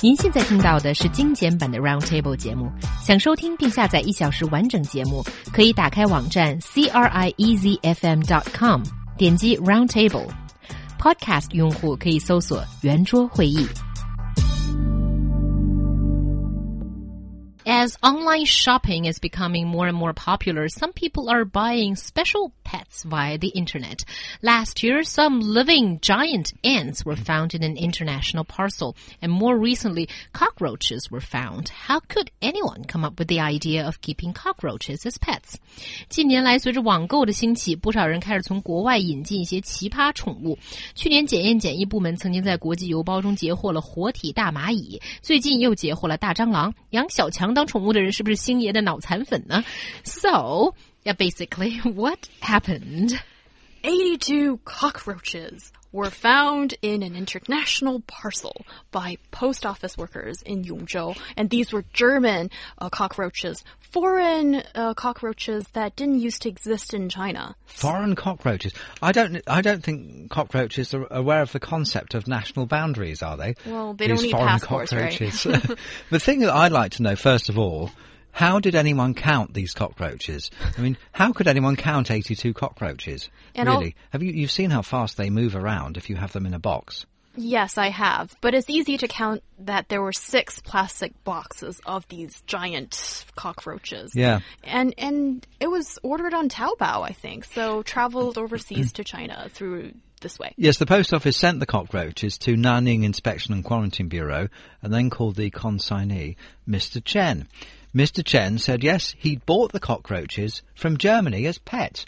您现在听到的是精简版的 Roundtable 节目。想收听并下载一小时完整节目，可以打开网站 c r i e z f m dot com，点击 Roundtable。Podcast 用户可以搜索圆桌会议。As online shopping is becoming more and more popular, some people are buying special pets via the internet. Last year, some living giant ants were found in an international parcel, and more recently, cockroaches were found. How could anyone come up with the idea of keeping cockroaches as pets? 近年来，随着网购的兴起，不少人开始从国外引进一些奇葩宠物。去年，检验检疫部门曾经在国际邮包中截获了活体大蚂蚁，最近又截获了大蟑螂。养小强当宠物的人是不是星爷的脑残粉呢？So, yeah, basically, what happened? 82 cockroaches were found in an international parcel by post office workers in Yongzhou. And these were German uh, cockroaches, foreign uh, cockroaches that didn't used to exist in China. Foreign cockroaches. I don't. I don't think cockroaches are aware of the concept of national boundaries, are they? Well, they These don't need foreign passports, right? the thing that I'd like to know first of all. How did anyone count these cockroaches? I mean, how could anyone count 82 cockroaches? And all- really? Have you, you've seen how fast they move around if you have them in a box? Yes, I have. But it's easy to count that there were six plastic boxes of these giant cockroaches. Yeah. And and it was ordered on Taobao, I think. So traveled overseas to China through this way. Yes, the post office sent the cockroaches to Nanning Inspection and Quarantine Bureau and then called the consignee Mr. Chen. Mr. Chen said yes, he'd bought the cockroaches from Germany as pets.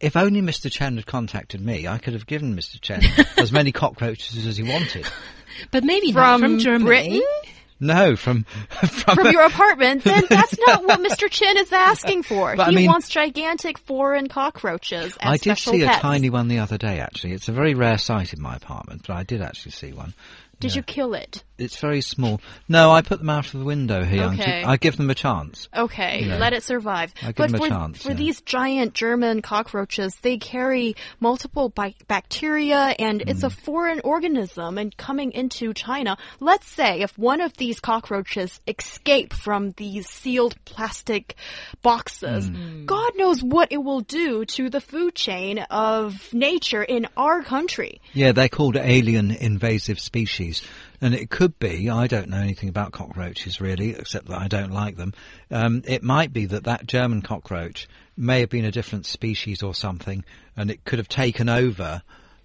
If only Mr. Chen had contacted me, I could have given Mr. Chen as many cockroaches as he wanted. But maybe not from Germany. Britain? No, from from, From your apartment, then that's not what Mr. Chin is asking for. But I he mean- wants gigantic foreign cockroaches as I did special see pets. a tiny one the other day. Actually, it's a very rare sight in my apartment, but I did actually see one. Did you kill it? It's very small. No, I put them out of the window here. Okay. I give them a chance. Okay, Yeah. let it survive. I'll give but them a for, chance, for yeah. these giant German cockroaches, they carry multiple bacteria and it's Hmm. a foreign organism and coming into China. Let's say if one of these cockroaches escape from these sealed plastic boxes, Hmm. God knows what it will do to the food chain of nature in our country. Yeah, they're called alien invasive species. And it could be, I don't know anything about cockroaches really, except that I don't like them. Um, it might be that that German cockroach may have been a different species or something, and it could have taken over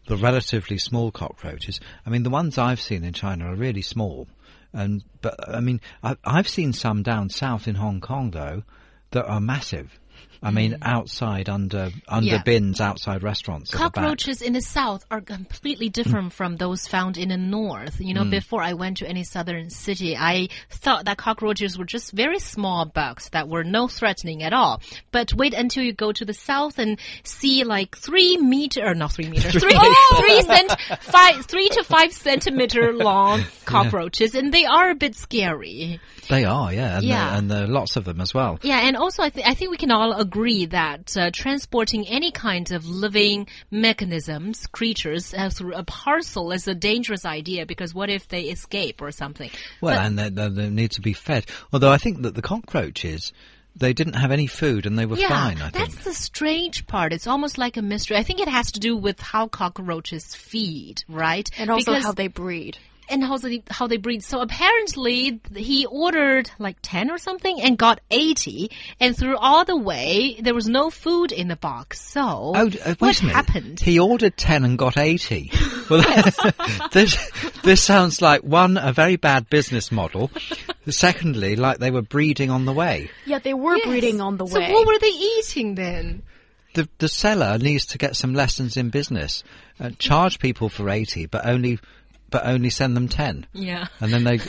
the relatively small cockroaches. I mean, the ones I've seen in China are really small. And, but, I mean, I, I've seen some down south in Hong Kong though, that are massive. I mean, outside under, under Yeah. bins, outside restaurants. Cockroaches in the south are completely different mm. from those found in the north. You know, mm. before I went to any southern city, I thought that cockroaches were just very small bugs that were no threatening at all. But wait until you go to the south and see like three meter, or not three meter, three, three cent, five, three to five centimeter long cockroaches, and they are a bit scary. They are, yeah, and, Yeah. There, and there are lots of them as well. Yeah, and also I, th- I think we can all agree that uh, transporting any kind of living mechanisms, creatures, uh, through a parcel is a dangerous idea because what if they escape or something? Well, But- and they, they, they need to be fed. Although I think that the cockroaches, they didn't have any food and they were yeah, fine. I think. that's the strange part. It's almost like a mystery. I think it has to do with how cockroaches feed, right? And also Because- how they breed. And how they how they breed. So apparently he ordered like ten or something and got eighty, and through all the way there was no food in the box. So Oh, uh, what happened? He ordered 10 and got 80. Well, this, this sounds like one, a very bad business model. Secondly, like they were breeding on the way. Yeah, they were Yes. breeding on the way. so what were they eating then? The, the seller needs to get some lessons in business. Uh, charge people for 80, but only, but only send them 10. Yeah. And then they,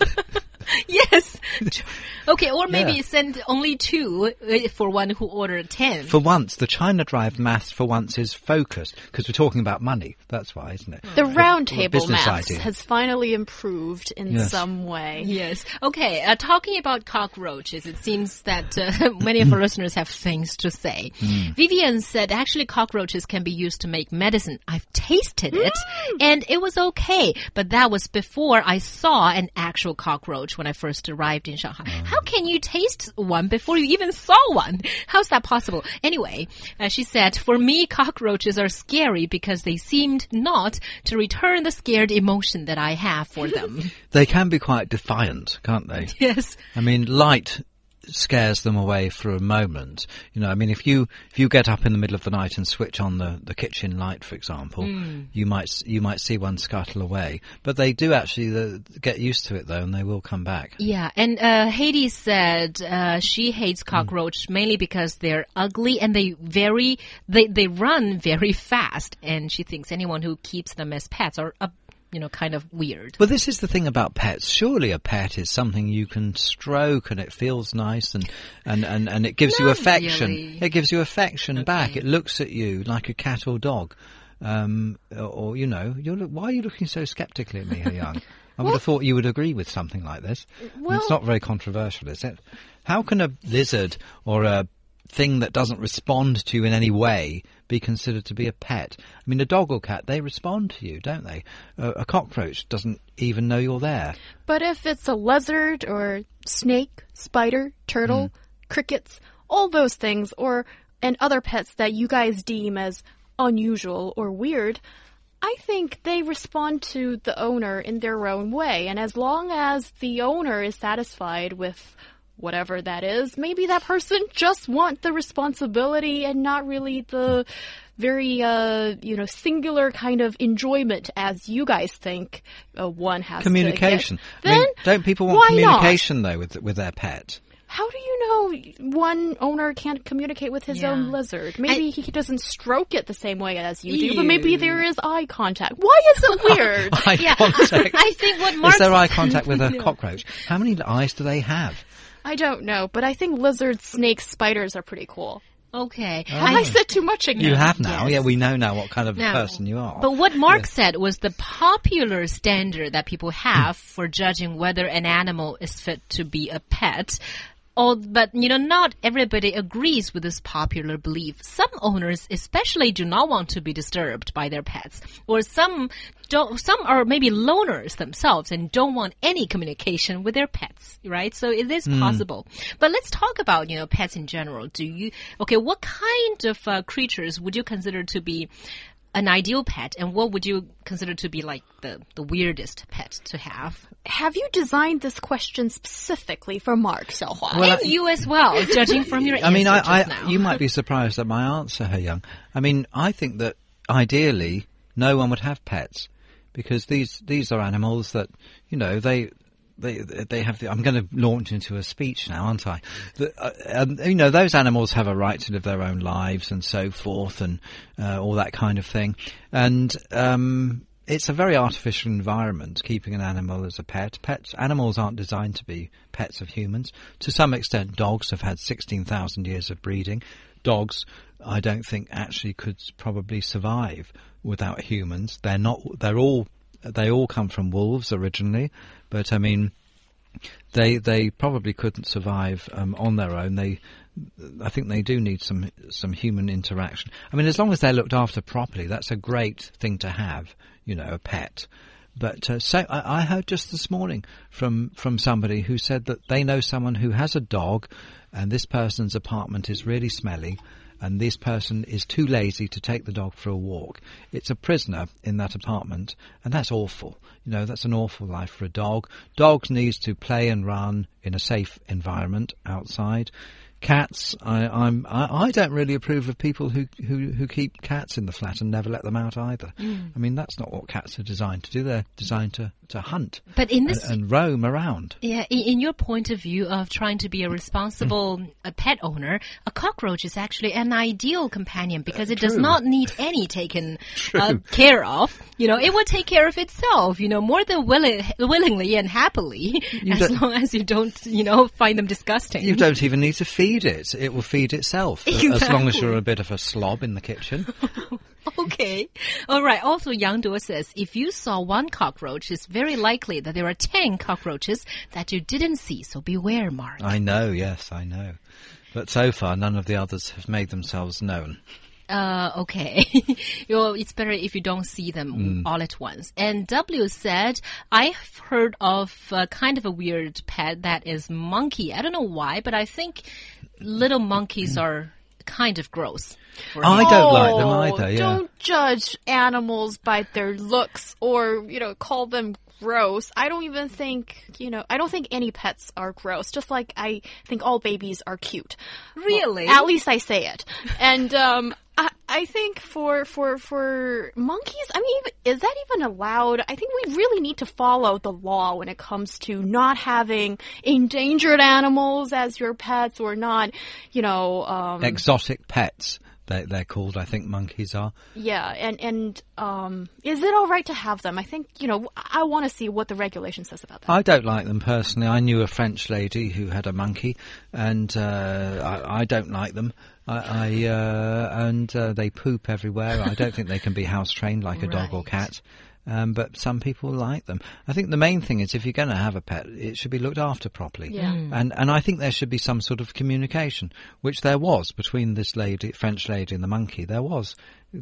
Yes, Okay, or maybe Yeah. send only two uh, for one who ordered ten. For once, the China Drive maths for once is focused because we're talking about money. That's why, isn't it? The round table business maths idea. has finally improved in Yes. some way. Yes. Okay. Uh, talking about cockroaches, it seems that uh, many of our listeners have things to say. Vivian said actually cockroaches can be used to make medicine. I've tasted it and it was okay, but that was before I saw an actual cockroach when I first arrived in Shanghai. How can you taste one before you even saw one? How's that possible? Anyway, uh, she said, for me, cockroaches are scary because they seemed not to return the scared emotion that I have for them. They can be quite defiant, can't they? yes. I mean, light scares them away for a moment. You know, I mean, if you if you get up in the middle of the night and switch on the, the kitchen light, for example, you might you might see one scuttle away. But they do actually uh, get used to it though, and they will come back. Yeah, and uh, Haiti said uh, she hates cockroach mainly because they're ugly and they very they they run very fast, and she thinks anyone who keeps them as pets are uh, you know kind of weird. Well, this is the thing about pets. Surely a pet is something you can stroke and it feels nice and, and, and, and it gives you affection. really. It gives you affection back. It looks at you like a cat or dog. Um, or, or, you know, look- why are you looking so skeptically at me, He Yang? I would have thought you would agree with something like this. Well- it's not very controversial, is it? How can a lizard or a thing that doesn't respond to you in any way be considered to be a pet? I mean, a dog or cat, they respond to you, don't they? A, a cockroach doesn't even know you're there. But if it's a lizard or snake, spider, turtle, hmm. crickets, all those things, or and other pets that you guys deem as unusual or weird, I think they respond to the owner in their own way. And as long as the owner is satisfied with whatever that is, maybe that person just want the responsibility and not really the very uh you know singular kind of enjoyment as you guys think uh, one has to get. Communication. I Then mean, don't people want why not? communication though with with their pet? How do you know one owner can't communicate with his Yeah. own lizard? Maybe he doesn't stroke it the same way as you do, Ew. but maybe there is eye contact. Why is it weird? Eye Yeah, contact. I think what Mark Is there eye contact with a cockroach? How many eyes do they have? I don't know, but I think lizards, snakes, spiders are pretty cool. Okay. Oh. Have I said too much again? You have now. Yes. Yeah, we know now what kind of Now, person you are. But what Mark said was the popular standard that people have for judging whether an animal is fit to be a pet. Oh, but you know, not everybody agrees with this popular belief. Some owners, especially, do not want to be disturbed by their pets, or some don't. Some are maybe loners themselves and don't want any communication with their pets. Right? So it is possible. But let's talk about you know pets in general. Do you okay? What kind of uh, creatures would you consider to be an ideal pet, and what would you consider to be like the, the weirdest pet to have? Have you designed this question specifically for Mark Xiaohua? Well, and you as well, judging from your I mean, I, just I now. you might be surprised at my answer, He Yang. I mean, I think that ideally no one would have pets because these these are animals that you know they. They they have. The, I'm going to launch into a speech now, aren't I? The, uh, um, you know, those animals have a right to live their own lives and so forth, and uh, all that kind of thing. And um, it's a very artificial environment keeping an animal as a pet. Pets, animals aren't designed to be pets of humans. To some extent, dogs have had 16,000 years of breeding. Dogs, I don't think actually could probably survive without humans. They're not, they're all, they all come from wolves originally, but I mean, they they probably couldn't survive um, on their own. They, I think they do need some some human interaction. I mean, as long as they're looked after properly, that's a great thing to have. You know, a pet. But uh, so I, I heard just this morning from from somebody who said that they know someone who has a dog, and this person's apartment is really smelly. And this person is too lazy to take the dog for a walk. It's a prisoner in that apartment, and that's awful. You know, that's an awful life for a dog. Dogs needs to play and run in a safe environment outside. Cats, I, I'm, I, I don't really approve of people who, who, who keep cats in the flat and never let them out either. I mean, that's not what cats are designed to do. They're designed to, to hunt But in this and roam around. Yeah, in, in your point of view of trying to be a responsible uh, pet owner, a cockroach is actually an ideal companion because it does not need any taken uh, care of. You know, it will take care of itself. You know, more than willi- willingly and happily, as long as you don't, you know, find them disgusting. You don't even need to feed it. It will feed itself. As long as you're a bit of a slob in the kitchen. Okay. All right. Also, Yang Duo says if you saw one cockroach, it's very likely that there are 10 cockroaches that you didn't see. So beware, Mark. I know, yes, I know. But so far, none of the others have made themselves known. Uh, okay. well, it's better if you don't see them all at once. And W said, I've heard of uh, kind of a weird pet that is monkey. I don't know why, but I think little monkeys are kind of gross. for I don't like them either, yeah. Don't judge animals by their looks or, you know, call them gross. I don't even think, you know, I don't think any pets are gross. Just like I think all babies are cute. Really? At least I say it. And, um, I, think for, for, for monkeys, I mean, is that even allowed? I think we really need to follow the law when it comes to not having endangered animals as your pets or not, you know, um, Exotic pets, they, they're called, I think monkeys are. Yeah, and and um, is it all right to have them? I think you know I want to see what the regulation says about that. I don't like them personally. I knew a French lady who had a monkey, and uh, I, I don't like them. I, I uh, and uh, they poop everywhere. I don't think they can be house trained like a dog or cat. Um, but some people like them. I think the main thing is if you're going to have a pet, it should be looked after properly. Yeah. And and I think there should be some sort of communication, which there was between this lady, French lady, and the monkey. There was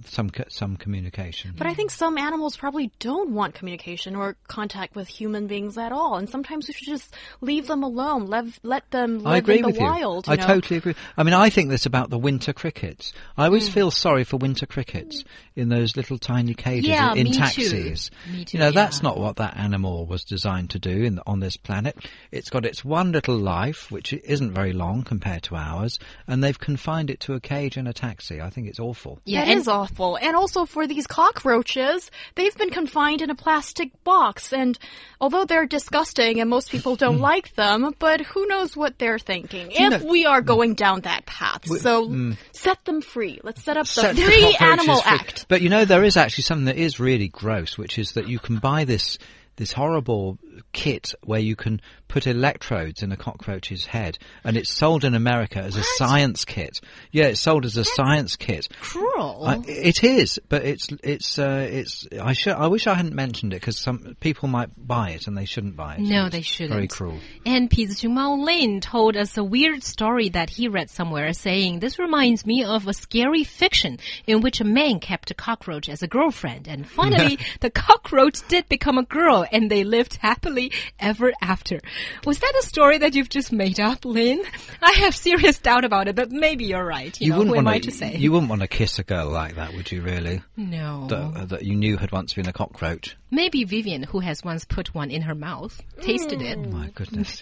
some some communication. But I think some animals probably don't want communication or contact with human beings at all, and sometimes we should just leave them alone, let let them live I agree in the with wild. you. I know? totally agree. I mean, I think this about the winter crickets. I always Mm. feel sorry for winter crickets in those little tiny cages Yeah, in, in me too. taxis. Me too, you know, that's not what that animal was designed to do in, on this planet. It's got its one little life, which isn't very long compared to ours, and they've confined it to a cage in a taxi. I think it's awful. Yeah, That and is awful. And also for these cockroaches, they've been confined in a plastic box. And although they're disgusting and most people don't hmm. like them, but who knows what they're thinking if we are going down that path. so hmm. set them free. Let's set up the Set Free Animal free. Act. But you know, there is actually something that is really gross, which is that you can buy this this horrible kit where you can put electrodes in a cockroach's head, and it's sold in America as what? a science kit. Yeah, it's sold as a That's science kit. Cruel. I, it is, but it's it's uh, it's. I should. I wish I hadn't mentioned it because some people might buy it and they shouldn't buy it. No, they shouldn't. Very cruel. And Peter Mao Lin told us a weird story that he read somewhere, saying this reminds me of a scary fiction in which a man kept a cockroach as a girlfriend, and finally the cockroach did become a girl, and they lived happily ever after. Was that a story that you've just made up, Lin? I have serious doubt about it, but maybe you're right. You, know, who am want I to say? You wouldn't want to kiss a girl like that, would you? Really? no. That, uh, that you knew had once been a cockroach. Maybe Vivian, who has once put one in her mouth, tasted it. Oh my goodness.